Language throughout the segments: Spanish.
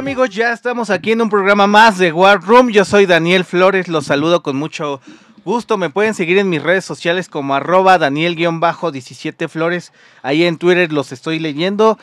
amigos? Ya estamos aquí en un programa más de War Room. Yo soy Daniel Flores, los saludo con mucho gusto. Me pueden seguir en mis redes sociales como arroba Daniel-17 Flores. Ahí en Twitter los estoy leyendo.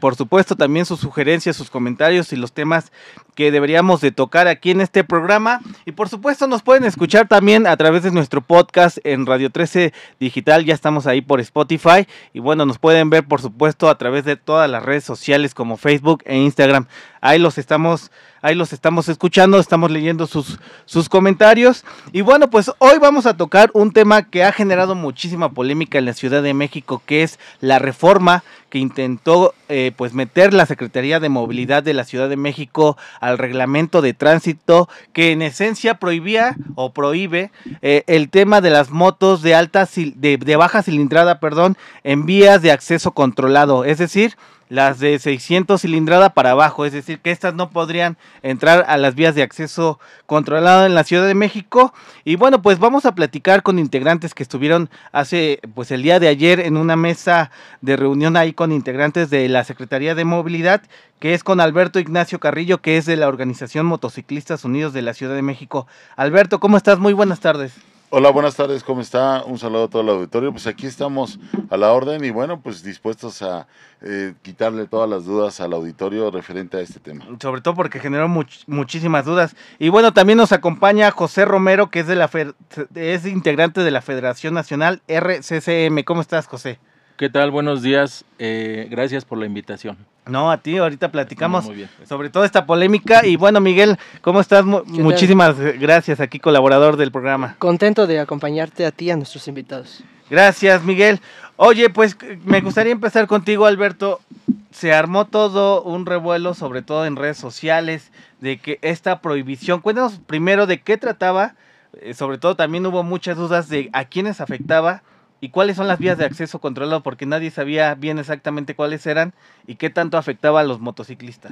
Por supuesto, también sus sugerencias, sus comentarios y los temas que deberíamos de tocar aquí en este programa. Y por supuesto, nos pueden escuchar también a través de nuestro podcast en Radio 13 Digital. Ya estamos ahí por Spotify. Y bueno, nos pueden ver, por supuesto, a través de todas las redes sociales como Facebook e Instagram. Ahí los estamos ahí los estamos escuchando, estamos leyendo sus, sus comentarios. Y bueno, pues hoy vamos a tocar un tema que ha generado muchísima polémica en la Ciudad de México, que es la reforma que intentó eh, pues meter la Secretaría de Movilidad de la Ciudad de México al reglamento de tránsito que en esencia prohibía o prohíbe eh, el tema de las motos de alta de, de baja cilindrada, perdón, en vías de acceso controlado, es decir, las de 600 cilindrada para abajo, es decir, que estas no podrían entrar a las vías de acceso controlado en la Ciudad de México. Y bueno, pues vamos a platicar con integrantes que estuvieron hace, pues el día de ayer en una mesa de reunión ahí con integrantes de la Secretaría de Movilidad, que es con Alberto Ignacio Carrillo, que es de la Organización Motociclistas Unidos de la Ciudad de México. Alberto, ¿cómo estás? Muy buenas tardes. Hola, buenas tardes, ¿cómo está? Un saludo a todo el auditorio. Pues aquí estamos a la orden y bueno, pues dispuestos a eh, quitarle todas las dudas al auditorio referente a este tema. Sobre todo porque generó muchísimas dudas. Y bueno, también nos acompaña José Romero, que es, de la es integrante de la Federación Nacional RCCM. ¿Cómo estás, José? ¿Qué tal? Buenos días. Eh, gracias por la invitación. No, a ti, ahorita platicamos sobre toda esta polémica. Y bueno, Miguel, ¿cómo estás? Muchísimas gracias, aquí colaborador del programa. Contento de acompañarte a ti y a nuestros invitados. Gracias, Miguel. Oye, pues me gustaría empezar contigo, Alberto. Se armó todo un revuelo, sobre todo en redes sociales, de que esta prohibición, cuéntanos primero de qué trataba, eh, sobre todo también hubo muchas dudas de a quiénes afectaba y cuáles son las vías de acceso controlado, porque nadie sabía bien exactamente cuáles eran y qué tanto afectaba a los motociclistas.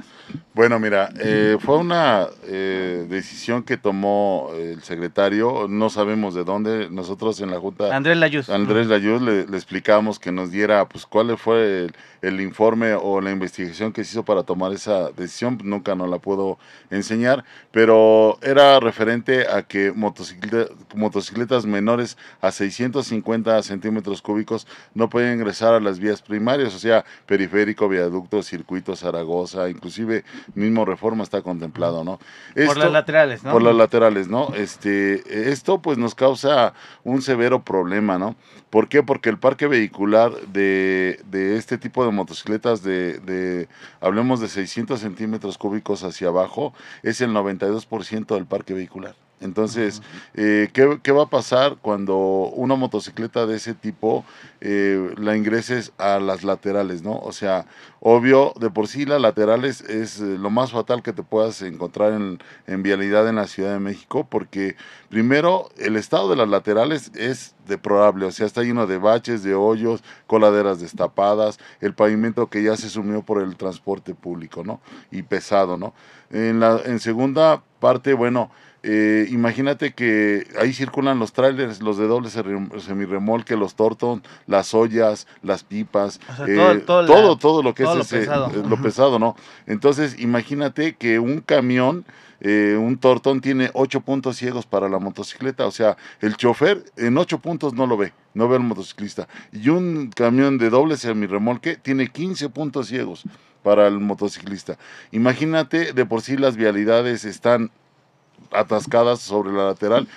Bueno, mira, eh, fue una eh, decisión que tomó el secretario, no sabemos de dónde, nosotros en la Junta... Andrés Layuz. Andrés Layuz le, le explicamos que nos diera, pues, cuál fue el, el, informe o la investigación que se hizo para tomar esa decisión, nunca nos la puedo enseñar, pero era referente a que motocicletas menores a 650 centímetros centímetros cúbicos no pueden ingresar a las vías primarias, o sea, periférico, viaducto, circuito, Zaragoza, inclusive mismo Reforma está contemplado, ¿no? por las laterales, ¿no? Por las laterales, ¿no? Este, esto pues nos causa un severo problema, ¿no? ¿Por qué? Porque el parque vehicular de, de este tipo de motocicletas de, de, hablemos de 600 centímetros cúbicos hacia abajo, es el 92% del parque vehicular. Entonces, eh, ¿qué, va a pasar cuando una motocicleta de ese tipo eh, la ingreses a las laterales, ¿no? O sea, obvio, de por sí las laterales es eh, lo más fatal que te puedas encontrar en, en, vialidad en la Ciudad de México, porque primero, el estado de las laterales es deplorable, o sea, está lleno de baches, de hoyos, coladeras destapadas, el pavimento que ya se sumió por el transporte público, ¿no? Y pesado, ¿no? En, la, en segunda parte, bueno, eh, imagínate que ahí circulan los trailers, los de doble semirremolque, los tortons, las ollas, las pipas, eh, todo, todo, lo que es lo, pesado. Eh, lo pesado, ¿no? Entonces, imagínate que un camión, un tortón tiene ocho puntos ciegos para la motocicleta, o sea, el chofer en ocho puntos no lo ve, no ve al motociclista. Y un camión de doble semirremolque tiene 15 puntos ciegos para el motociclista. Imagínate, de por sí las vialidades están atascadas sobre la lateral.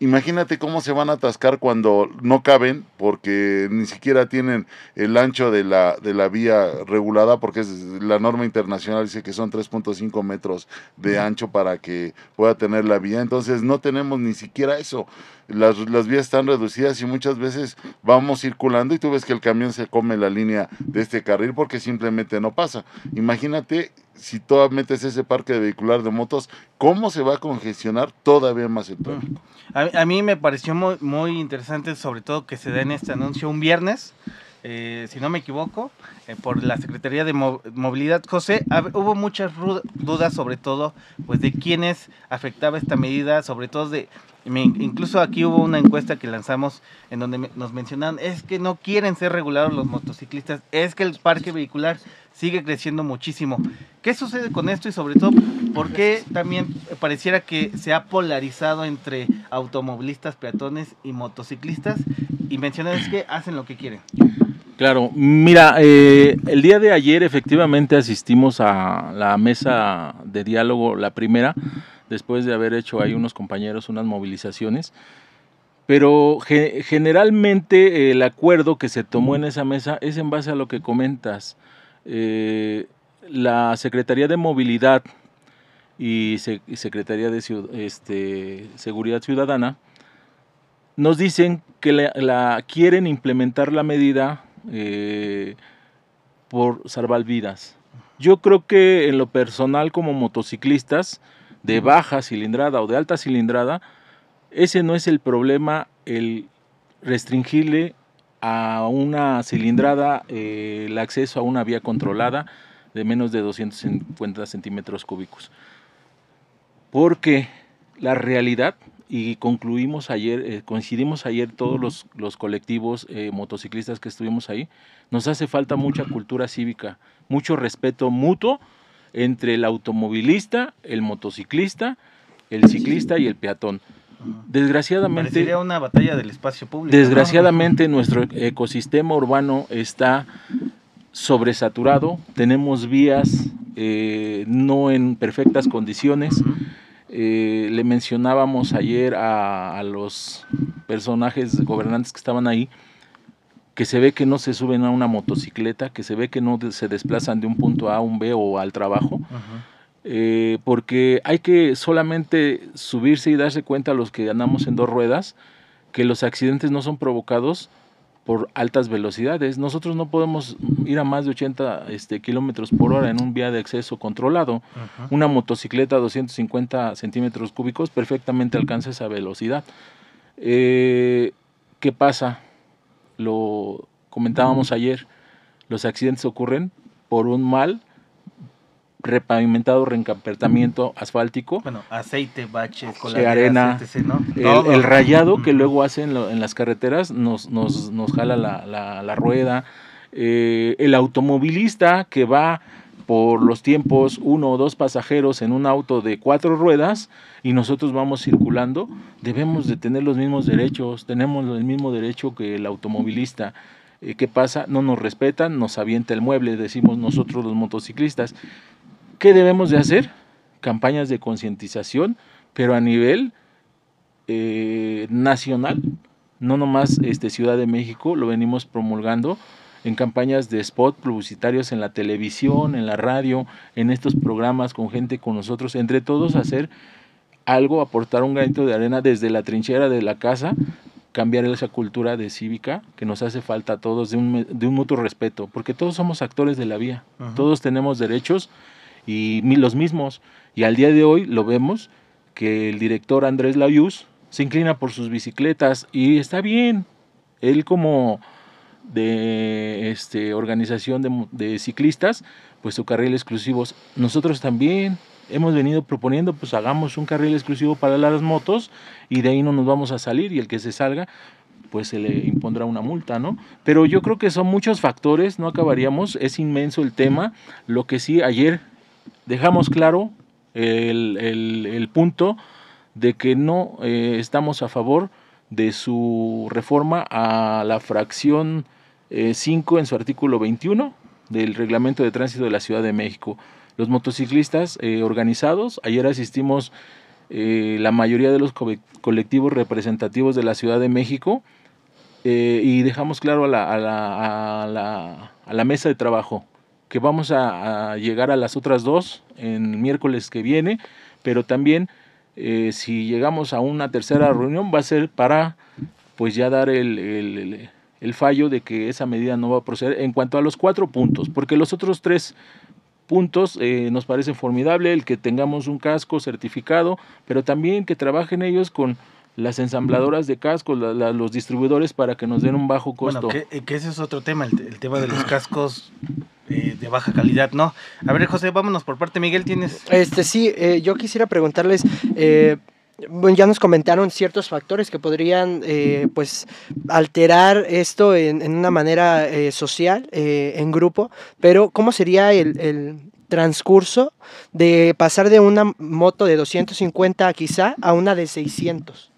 Imagínate cómo se van a atascar cuando no caben, porque ni siquiera tienen el ancho de la, de la vía regulada, porque es, la norma internacional dice que son 3.5 metros de ancho para que pueda tener la vía. Entonces no tenemos ni siquiera eso. Las, las vías están reducidas y muchas veces vamos circulando y tú ves que el camión se come la línea de este carril porque simplemente no pasa. Imagínate si tú metes ese parque vehicular de motos, ¿cómo se va a congestionar todavía más el tráfico? A, mí me pareció muy, muy interesante, sobre todo que se den este anuncio un viernes. Eh, si no me equivoco, eh, por la Secretaría de Movilidad. José, hubo muchas dudas sobre todo pues de quiénes afectaba esta medida, sobre todo de, incluso aquí hubo una encuesta que lanzamos en donde nos mencionaban, es que no quieren ser regulados los motociclistas, es que el parque vehicular sigue creciendo muchísimo. ¿Qué sucede con esto y sobre todo por qué también pareciera que se ha polarizado entre automovilistas, peatones y motociclistas y mencionas que hacen lo que quieren? Claro, mira, eh, el día de ayer efectivamente asistimos a la mesa de diálogo, la primera, después de haber hecho ahí unos compañeros unas movilizaciones. Pero generalmente el acuerdo que se tomó en esa mesa es en base a lo que comentas. Eh, la Secretaría de Movilidad y Secretaría de este, Seguridad Ciudadana nos dicen que la quieren implementar la medida eh, por salvar vidas. Yo creo que en lo personal como motociclistas de baja cilindrada o de alta cilindrada, ese no es el problema, el restringirle a una cilindrada eh, el acceso a una vía controlada de menos de 250 centímetros cúbicos. Porque la realidad y concluimos ayer, eh, coincidimos ayer todos los, los colectivos eh, motociclistas que estuvimos ahí, nos hace falta mucha cultura cívica, mucho respeto mutuo entre el automovilista, el motociclista, el ciclista y el peatón. Desgraciadamente. Parecería una batalla del espacio público. Desgraciadamente, nuestro ecosistema urbano está sobresaturado. Tenemos vías eh, no en perfectas condiciones. Eh, le mencionábamos ayer a, los personajes gobernantes que estaban ahí que se ve que no se suben a una motocicleta, que se ve que no se desplazan de un punto A a un B o al trabajo, eh, porque hay que solamente subirse y darse cuenta a los que andamos en dos ruedas que los accidentes no son provocados por altas velocidades. Nosotros no podemos ir a más de 80 este, kilómetros por hora en un vía de acceso controlado. Una motocicleta a 250 centímetros cúbicos perfectamente alcanza esa velocidad. Eh, ¿Qué pasa? Lo comentábamos ayer, los accidentes ocurren por un mal repavimentado, reencapertamiento asfáltico. Bueno, aceite, baches, arena, el, rayado que luego hacen en las carreteras nos, nos, nos jala la, la, rueda. Eh, el automovilista que va por los tiempos uno o dos pasajeros en un auto de cuatro ruedas y nosotros vamos circulando, debemos de tener los mismos derechos, tenemos el mismo derecho que el automovilista. Eh, ¿Qué pasa? No nos respetan, nos avienta el mueble, decimos nosotros los motociclistas. ¿Qué debemos de hacer? Campañas de concientización, pero a nivel eh, nacional, no nomás este, Ciudad de México, lo venimos promulgando en campañas de spot publicitarios en la televisión, en la radio, en estos programas con gente con nosotros, entre todos hacer algo, aportar un granito de arena desde la trinchera de la casa, cambiar esa cultura de cívica que nos hace falta a todos, de un, de un mutuo respeto, porque todos somos actores de la vía, todos tenemos derechos y los mismos. Y al día de hoy lo vemos que el director Andrés Layuz se inclina por sus bicicletas y está bien. Él como de este, organización de, de ciclistas, pues su carril exclusivo. Nosotros también hemos venido proponiendo, pues hagamos un carril exclusivo para las motos y de ahí no nos vamos a salir y el que se salga, pues se le impondrá una multa, ¿no? Pero yo creo que son muchos factores, no acabaríamos, es inmenso el tema. Lo que sí, ayer dejamos claro el, punto de que no eh, estamos a favor de su reforma a la fracción 5 eh, en su artículo 21 del reglamento de tránsito de la Ciudad de México. Los motociclistas eh, organizados, ayer asistimos la mayoría de los colectivos representativos de la Ciudad de México y dejamos claro a la, a la, a la, a la mesa de trabajo que vamos a, llegar a las otras dos en miércoles que viene, pero también eh, si llegamos a una tercera reunión va a ser para pues ya dar el, fallo de que esa medida no va a proceder en cuanto a los cuatro puntos, porque los otros tres puntos eh, nos parecen formidable, el que tengamos un casco certificado, pero también que trabajen ellos con las ensambladoras de cascos, los distribuidores para que nos den un bajo costo. Bueno, que, ese es otro tema, el tema de los cascos eh, de baja calidad, ¿no? A ver, José, vámonos por parte. Miguel, ¿tienes...? Este, sí, eh, yo quisiera preguntarles... Eh, ya nos comentaron ciertos factores que podrían eh, pues alterar esto en, una manera eh, social, eh, en grupo, pero ¿cómo sería el, transcurso de pasar de una moto de 250 quizá a una de 600?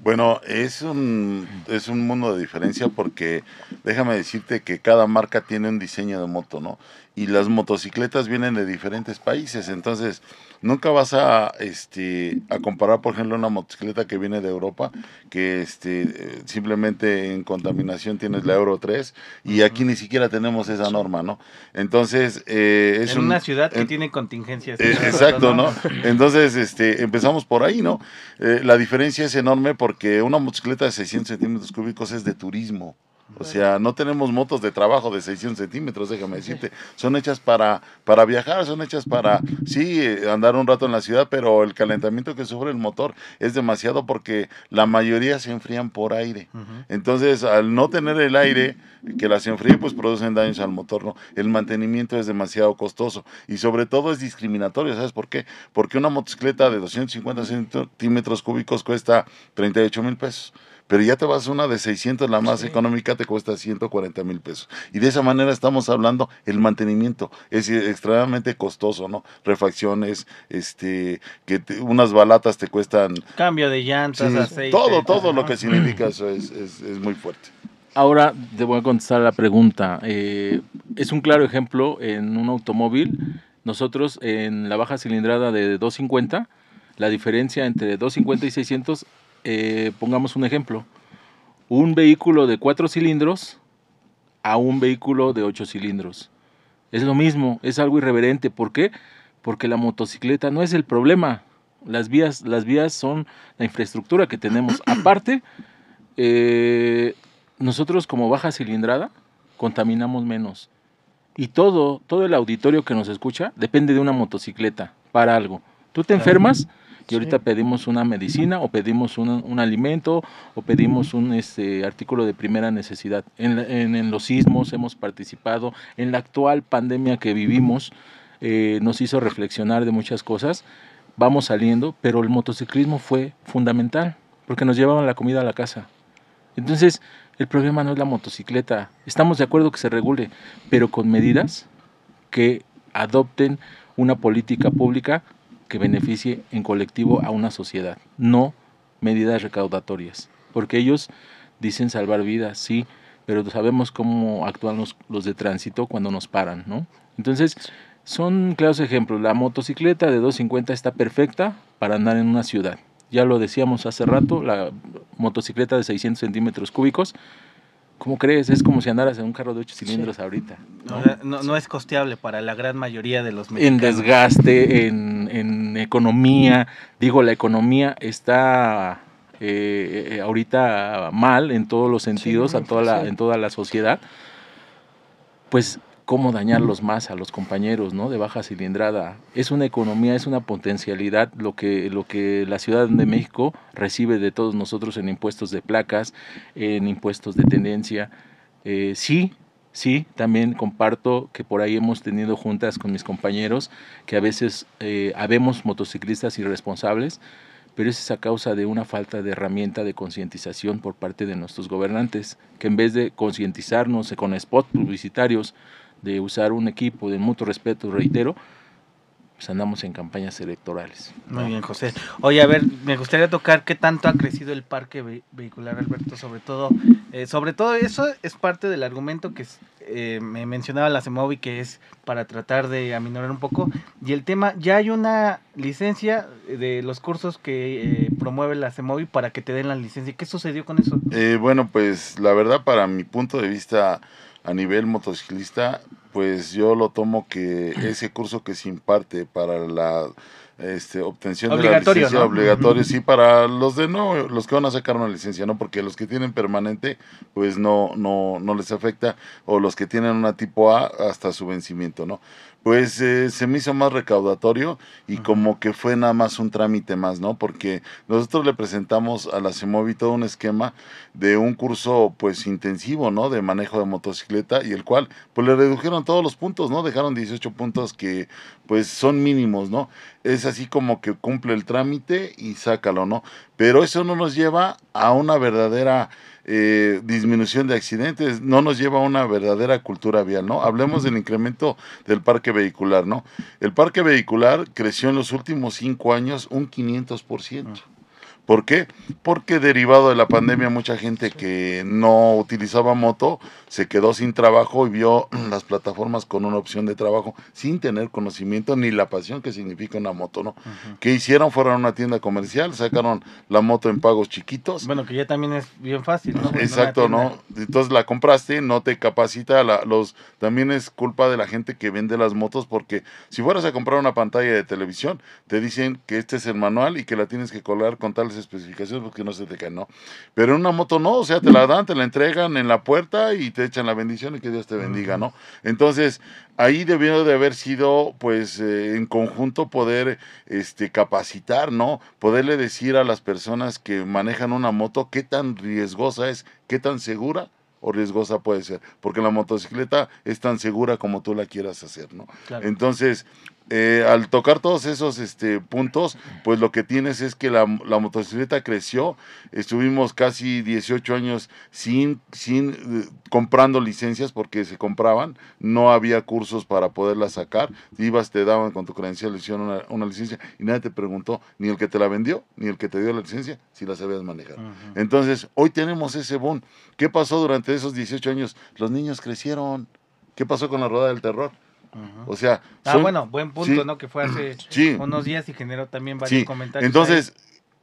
Bueno, es un, es un mundo de diferencia porque déjame decirte que cada marca tiene un diseño de moto, ¿no? Y las motocicletas vienen de diferentes países, entonces nunca vas a, este, a comparar, por ejemplo, una motocicleta que viene de Europa, que este, simplemente en contaminación tienes la Euro 3 y aquí ni siquiera tenemos esa norma, ¿no? Entonces, eh, es en una ciudad que tiene contingencias. Eh, exacto, ¿no? Entonces, este, empezamos por ahí, ¿no? Eh, la diferencia es enorme porque una motocicleta de 600 centímetros cúbicos es de turismo. O sea, no tenemos motos de trabajo de 600 centímetros, déjame decirte. Son hechas para, para viajar, son hechas para, sí, andar un rato en la ciudad, pero el calentamiento que sufre el motor es demasiado porque la mayoría se enfrían por aire. Entonces, al no tener el aire que las enfríe, pues producen daños al motor, ¿no? El mantenimiento es demasiado costoso y sobre todo es discriminatorio, ¿sabes por qué? Porque una motocicleta de 250 centímetros cúbicos cuesta 38 mil pesos pero ya te vas a una de 600, la más económica te cuesta 140 mil pesos. Y de esa manera estamos hablando, el mantenimiento es extremadamente costoso, ¿no? Refacciones, este, que unas balatas te cuestan... Cambio de llantas, aceite. Todo, todo lo que significa eso es, es, es muy fuerte. Ahora te voy a contestar la pregunta. Eh, es un claro ejemplo en un automóvil. Nosotros en la baja cilindrada de 250, la diferencia entre 250 y 600 eh, pongamos un ejemplo, un vehículo de cuatro cilindros a un vehículo de ocho cilindros. Es lo mismo, es algo irreverente. ¿Por qué? Porque la motocicleta no es el problema. Las vías, las vías son la infraestructura que tenemos. Aparte, eh, nosotros como baja cilindrada contaminamos menos. Y todo, todo el auditorio que nos escucha depende de una motocicleta para algo. Tú te enfermas, y ahorita pedimos una medicina o pedimos un, alimento o pedimos un este, artículo de primera necesidad. En, los sismos hemos participado, en la actual pandemia que vivimos eh, nos hizo reflexionar de muchas cosas, vamos saliendo, pero el motociclismo fue fundamental porque nos llevaban la comida a la casa. Entonces, el problema no es la motocicleta, estamos de acuerdo que se regule, pero con medidas que adopten una política pública que beneficie en colectivo a una sociedad, no medidas recaudatorias, porque ellos dicen salvar vidas, sí, pero sabemos cómo actúan los, los de tránsito cuando nos paran, ¿no? Entonces, son claros ejemplos. La motocicleta de 250 está perfecta para andar en una ciudad. Ya lo decíamos hace rato, la motocicleta de 600 centímetros cúbicos ¿Cómo crees? Es como si andaras en un carro de ocho cilindros ahorita. ¿no? ¿no? es costeable para la gran mayoría de los mexicanos. En desgaste, en, economía. Digo, la economía está eh, eh, ahorita mal en todos los sentidos, a toda la, en toda la sociedad. Pues cómo dañarlos más a los compañeros ¿no? de baja cilindrada. Es una economía, es una potencialidad lo que, lo que la Ciudad de México recibe de todos nosotros en impuestos de placas, en impuestos de tendencia. Eh, sí, sí, también comparto que por ahí hemos tenido juntas con mis compañeros que a veces eh, habemos motociclistas irresponsables, pero es a causa de una falta de herramienta de concientización por parte de nuestros gobernantes, que en vez de concientizarnos con spots publicitarios, de usar un equipo de mutuo respeto, reitero, pues andamos en campañas electorales. Muy bien, José. Oye, a ver, me gustaría tocar qué tanto ha crecido el parque vehicular, Alberto, sobre todo, eh, sobre todo eso es parte del argumento que eh, me mencionaba la CEMOVI, que es para tratar de aminorar un poco, y el tema, ya hay una licencia de los cursos que eh, promueve la CEMOVI para que te den la licencia. ¿Qué sucedió con eso? bueno, pues la verdad, para mi punto de vista a nivel motociclista, pues yo lo tomo que ese curso que se imparte para la este, obtención de la licencia obligatorio, sí, para los de no, los que van a sacar una licencia, ¿no? Porque los que tienen permanente, pues no, no, no les afecta, o los que tienen una tipo A hasta su vencimiento, ¿no? pues eh, se me hizo más recaudatorio y como que fue nada más un trámite más, ¿no? Porque nosotros le presentamos a la CEMOVI todo un esquema de un curso pues intensivo, ¿no? De manejo de motocicleta y el cual pues le redujeron todos los puntos, ¿no? Dejaron 18 puntos que pues son mínimos, ¿no? Es así como que cumple el trámite y sácalo, ¿no? Pero eso no nos lleva a una verdadera eh, disminución de accidentes, no nos lleva a una verdadera cultura vial, ¿no? Hablemos del incremento del parque vehicular, ¿no? El parque vehicular creció en los últimos cinco años un 500%. ¿Por qué? Porque derivado de la pandemia mucha gente que no utilizaba moto se quedó sin trabajo y vio las plataformas con una opción de trabajo sin tener conocimiento ni la pasión que significa una moto, ¿no? ¿Qué hicieron? Fueron a una tienda comercial, sacaron la moto en pagos chiquitos. Bueno, que ya también es bien fácil, ¿no? Exacto, ¿no? Entonces la compraste, no te capacita, la, los también es culpa de la gente que vende las motos porque si fueras a comprar una pantalla de televisión, te dicen que este es el manual y que la tienes que colar con tales especificaciones porque no se te cae, ¿no? Pero en una moto no, o sea, te la dan, te la entregan en la puerta y te echan la bendición y que Dios te bendiga, ¿no? Entonces, ahí debió de haber sido, pues, eh, en conjunto poder este, capacitar, ¿no? Poderle decir a las personas que manejan una moto qué tan riesgosa es, qué tan segura o riesgosa puede ser, porque la motocicleta es tan segura como tú la quieras hacer, ¿no? Entonces, eh, al tocar todos esos este, puntos, pues lo que tienes es que la, motocicleta creció. Estuvimos casi 18 años sin, sin eh, comprando licencias porque se compraban. No había cursos para poderla sacar. Ibas, te daban con tu credencial, una, una licencia y nadie te preguntó, ni el que te la vendió, ni el que te dio la licencia, si la sabías manejar. Entonces, hoy tenemos ese boom. ¿Qué pasó durante esos 18 años? Los niños crecieron. ¿Qué pasó con la rueda del terror? O sea. Ah, bueno, buen punto, ¿no? Que fue hace unos días y generó también varios comentarios. Entonces,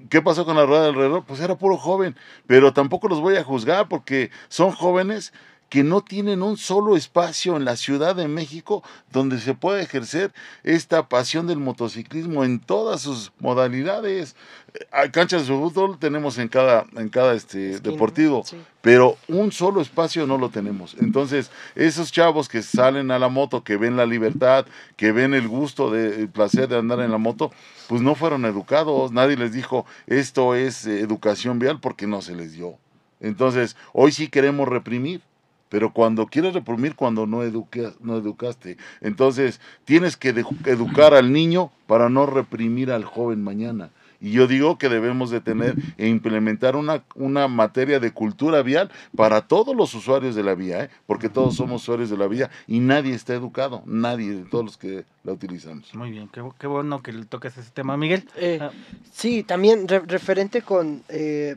¿qué pasó con la rueda del reloj? Pues era puro joven, pero tampoco los voy a juzgar porque son jóvenes que no tienen un solo espacio en la Ciudad de México donde se pueda ejercer esta pasión del motociclismo en todas sus modalidades. Hay canchas de fútbol tenemos en cada, en cada este, deportivo, pero un solo espacio no lo tenemos. Entonces, esos chavos que salen a la moto, que ven la libertad, que ven el gusto, de, el placer de andar en la moto, pues no fueron educados. Nadie les dijo, esto es educación vial porque no se les dio. Entonces, hoy sí queremos reprimir pero cuando quieres reprimir cuando no, educas, no educaste. Entonces, tienes que educar al niño para no reprimir al joven mañana. Y yo digo que debemos de tener e implementar una, una materia de cultura vial para todos los usuarios de la vía, ¿eh? porque todos somos usuarios de la vía y nadie está educado, nadie de todos los que la utilizamos. Muy bien, qué, bueno que le toques ese tema, Miguel. Eh, ah. Sí, también referente con... Eh,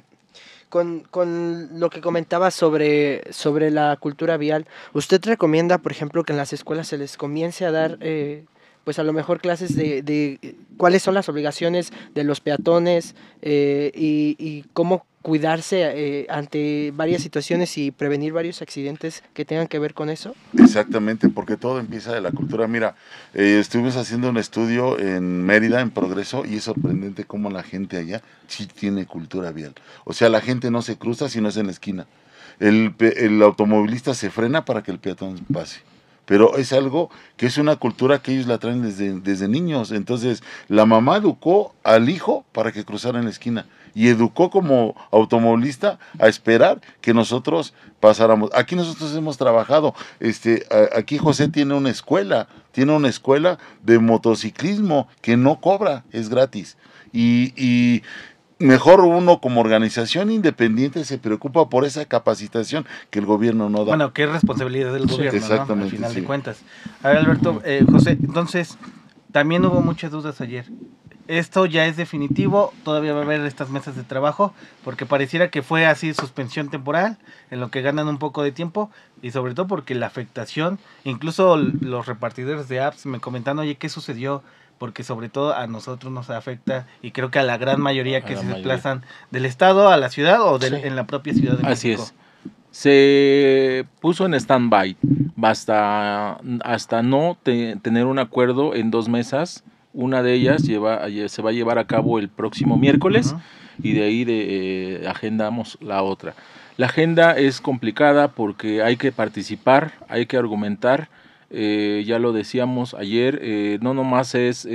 con, con, lo que comentaba sobre, sobre la cultura vial, ¿usted recomienda, por ejemplo, que en las escuelas se les comience a dar, eh, pues a lo mejor clases de, de, cuáles son las obligaciones de los peatones eh, y, y, cómo cuidarse eh, ante varias situaciones y prevenir varios accidentes que tengan que ver con eso? Exactamente, porque todo empieza de la cultura. Mira, eh, estuvimos haciendo un estudio en Mérida, en Progreso, y es sorprendente cómo la gente allá sí tiene cultura vial. O sea, la gente no se cruza si no es en la esquina. El, el automovilista se frena para que el peatón pase pero es algo que es una cultura que ellos la traen desde, desde niños. Entonces, la mamá educó al hijo para que cruzara en la esquina y educó como automovilista a esperar que nosotros pasáramos. Aquí nosotros hemos trabajado, este, aquí José tiene una escuela, tiene una escuela de motociclismo que no cobra, es gratis. Y, y mejor uno como organización independiente se preocupa por esa capacitación que el gobierno no da. Bueno, que es responsabilidad del gobierno, exactamente, Al final de cuentas. A ver, Alberto, eh, José, entonces, también hubo muchas dudas ayer esto ya es definitivo, todavía va a haber estas mesas de trabajo, porque pareciera que fue así suspensión temporal, en lo que ganan un poco de tiempo, y sobre todo porque la afectación, incluso los repartidores de apps me comentan, oye, ¿qué sucedió? Porque sobre todo a nosotros nos afecta, y creo que a la gran mayoría que se desplazan del estado a la ciudad o en la propia ciudad de Así es. Se puso en stand-by hasta, hasta no tener un acuerdo en dos mesas una de ellas lleva, se va a llevar a cabo el próximo miércoles y de ahí de, eh, agendamos la otra. La agenda es complicada porque hay que participar, hay que argumentar. Eh, ya lo decíamos ayer, eh, no nomás es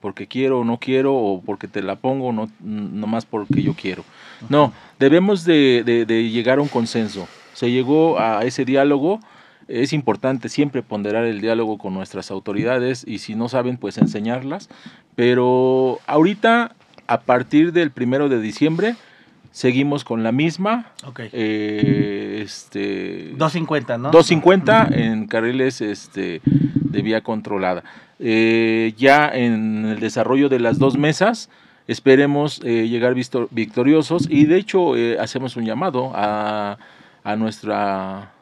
porque quiero o no quiero o porque te la pongo, no nomás porque yo quiero. No, debemos de, de, llegar a un consenso. Se llegó a ese diálogo es importante siempre ponderar el diálogo con nuestras autoridades y si no saben, pues enseñarlas. Pero ahorita, a partir del primero de diciembre, seguimos con la misma. Eh, este, 250, ¿no? 250 en carriles este, de vía controlada. Eh, ya en el desarrollo de las dos mesas, esperemos eh, llegar victoriosos y de hecho hacemos un llamado a, a nuestra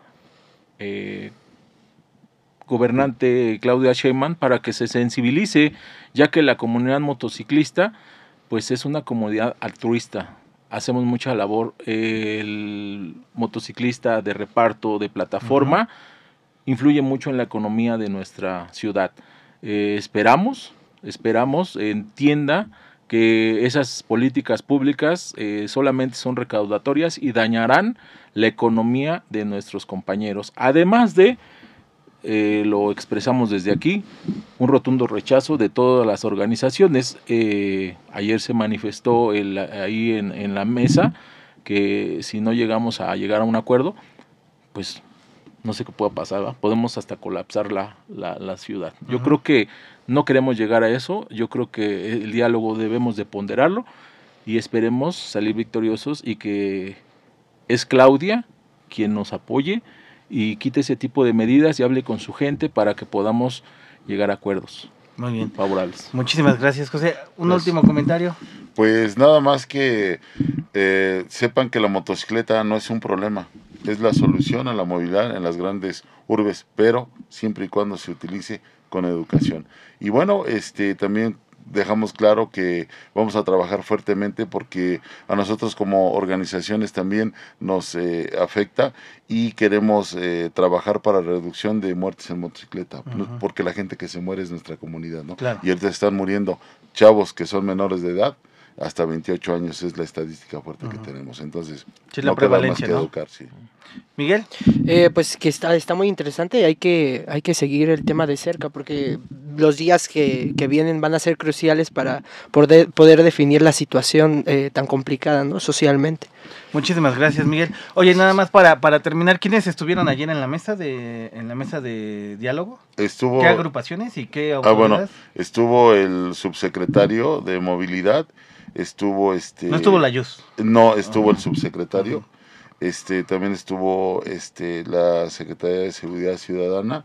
gobernante Claudia Sheinbaum para que se sensibilice, ya que la comunidad motociclista pues es una comunidad altruista. Hacemos mucha labor. El motociclista de reparto de plataforma influye mucho en la economía de nuestra ciudad. Eh, esperamos, esperamos, entienda que esas políticas públicas eh, solamente son recaudatorias y dañarán la economía de nuestros compañeros. Además de eh, lo expresamos desde aquí, un rotundo rechazo de todas las organizaciones. Eh, ayer se manifestó ahí en, la mesa que si no llegamos a llegar a un acuerdo, pues no sé qué pueda pasar, podemos hasta colapsar la, la, ciudad. Yo creo que no queremos llegar a eso, yo creo que el diálogo debemos de ponderarlo y esperemos salir victoriosos y que es Claudia quien nos apoye y quite ese tipo de medidas y hable con su gente para que podamos llegar a acuerdos. Muy bien. Favorables. Muchísimas gracias, José. Un último comentario. Pues nada más que eh, sepan que la motocicleta no es un problema, es la solución a la movilidad en las grandes urbes, pero siempre y cuando se utilice con educación. Y bueno, este también dejamos claro que vamos a trabajar fuertemente porque a nosotros como organizaciones también nos eh, afecta y queremos eh, trabajar para reducción de muertes en motocicleta, porque la gente que se muere es nuestra comunidad, ¿no? Y ahorita están muriendo chavos que son menores de edad, hasta 28 años es la estadística fuerte que tenemos. Entonces, sí, la prevalencia, ¿no? educar, sí. Miguel. Eh, pues que está, está muy interesante y hay que, hay que seguir el tema de cerca porque los días que, que vienen van a ser cruciales para poder, poder definir la situación eh, tan complicada ¿no? socialmente. Muchísimas gracias, Miguel. Oye, nada más para, para terminar, ¿quiénes estuvieron ayer en la mesa de en la mesa de diálogo? Estuvo ¿Qué agrupaciones y qué Ah, bueno, estuvo el subsecretario de movilidad, estuvo este No estuvo la Yus. No, estuvo el subsecretario. Este también estuvo este la Secretaría de Seguridad Ciudadana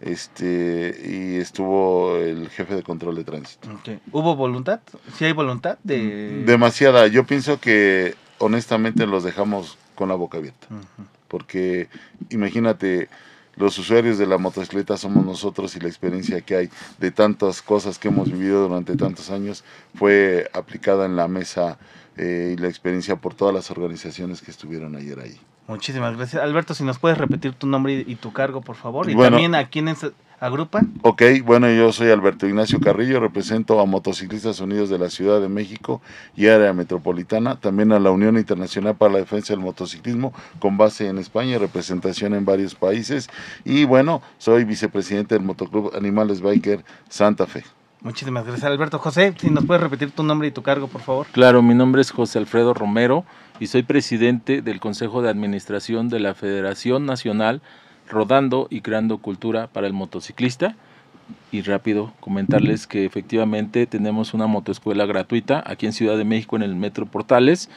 este y estuvo el jefe de control de tránsito. ¿Hubo voluntad? ¿Sí hay voluntad de demasiada? Yo pienso que honestamente los dejamos con la boca abierta. Porque imagínate, los usuarios de la motocicleta somos nosotros y la experiencia que hay de tantas cosas que hemos vivido durante tantos años fue aplicada en la mesa eh, y la experiencia por todas las organizaciones que estuvieron ayer ahí. Muchísimas gracias. Alberto, si nos puedes repetir tu nombre y, tu cargo, por favor. Y también a quienes agrupan. Ok, bueno, yo soy Alberto Ignacio Carrillo, represento a Motociclistas Unidos de la Ciudad de México y área metropolitana, también a la Unión Internacional para la Defensa del Motociclismo, con base en España y representación en varios países. Y bueno, soy vicepresidente del Motoclub Animales Biker Santa Fe. Muchísimas gracias, Alberto. José, si nos puedes repetir tu nombre y tu cargo, por favor. Claro, mi nombre es José Alfredo Romero y soy presidente del Consejo de Administración de la Federación Nacional Rodando y Creando Cultura para el Motociclista. Y rápido comentarles que efectivamente tenemos una motoescuela gratuita aquí en Ciudad de México en el Metro Portales,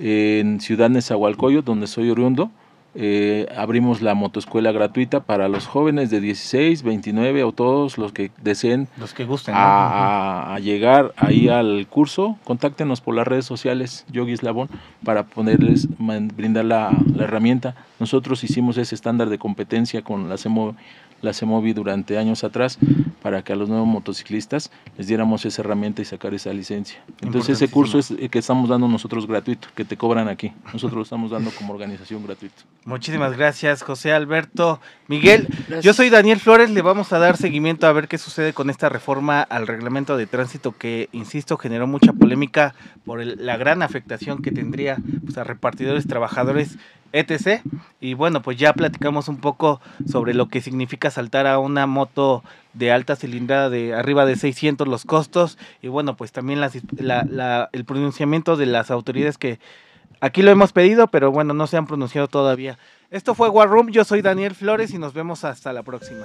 en Ciudad Nezahualcóyotl, donde soy oriundo eh, abrimos la motoescuela gratuita para los jóvenes de 16, 29 o todos los que deseen los que gusten, a, llegar ahí al curso. Contáctenos por las redes sociales Yogi Labón para ponerles, brindar la, la, herramienta. Nosotros hicimos ese estándar de competencia con la CEMO la CEMOVI durante años atrás para que a los nuevos motociclistas les diéramos esa herramienta y sacar esa licencia. Entonces ese curso es el que estamos dando nosotros gratuito, que te cobran aquí. Nosotros lo estamos dando como organización gratuito. Muchísimas gracias, José Alberto. Miguel, yo soy Daniel Flores, le vamos a dar seguimiento a ver qué sucede con esta reforma al reglamento de tránsito que, insisto, generó mucha polémica por la gran afectación que tendría pues, a repartidores, trabajadores etc. Y bueno, pues ya platicamos un poco sobre lo que significa saltar a una moto de alta cilindrada de arriba de 600 los costos y bueno, pues también el pronunciamiento de las autoridades que Aquí lo hemos pedido, pero bueno, no se han pronunciado todavía. Esto fue War Room, yo soy Daniel Flores y nos vemos hasta la próxima.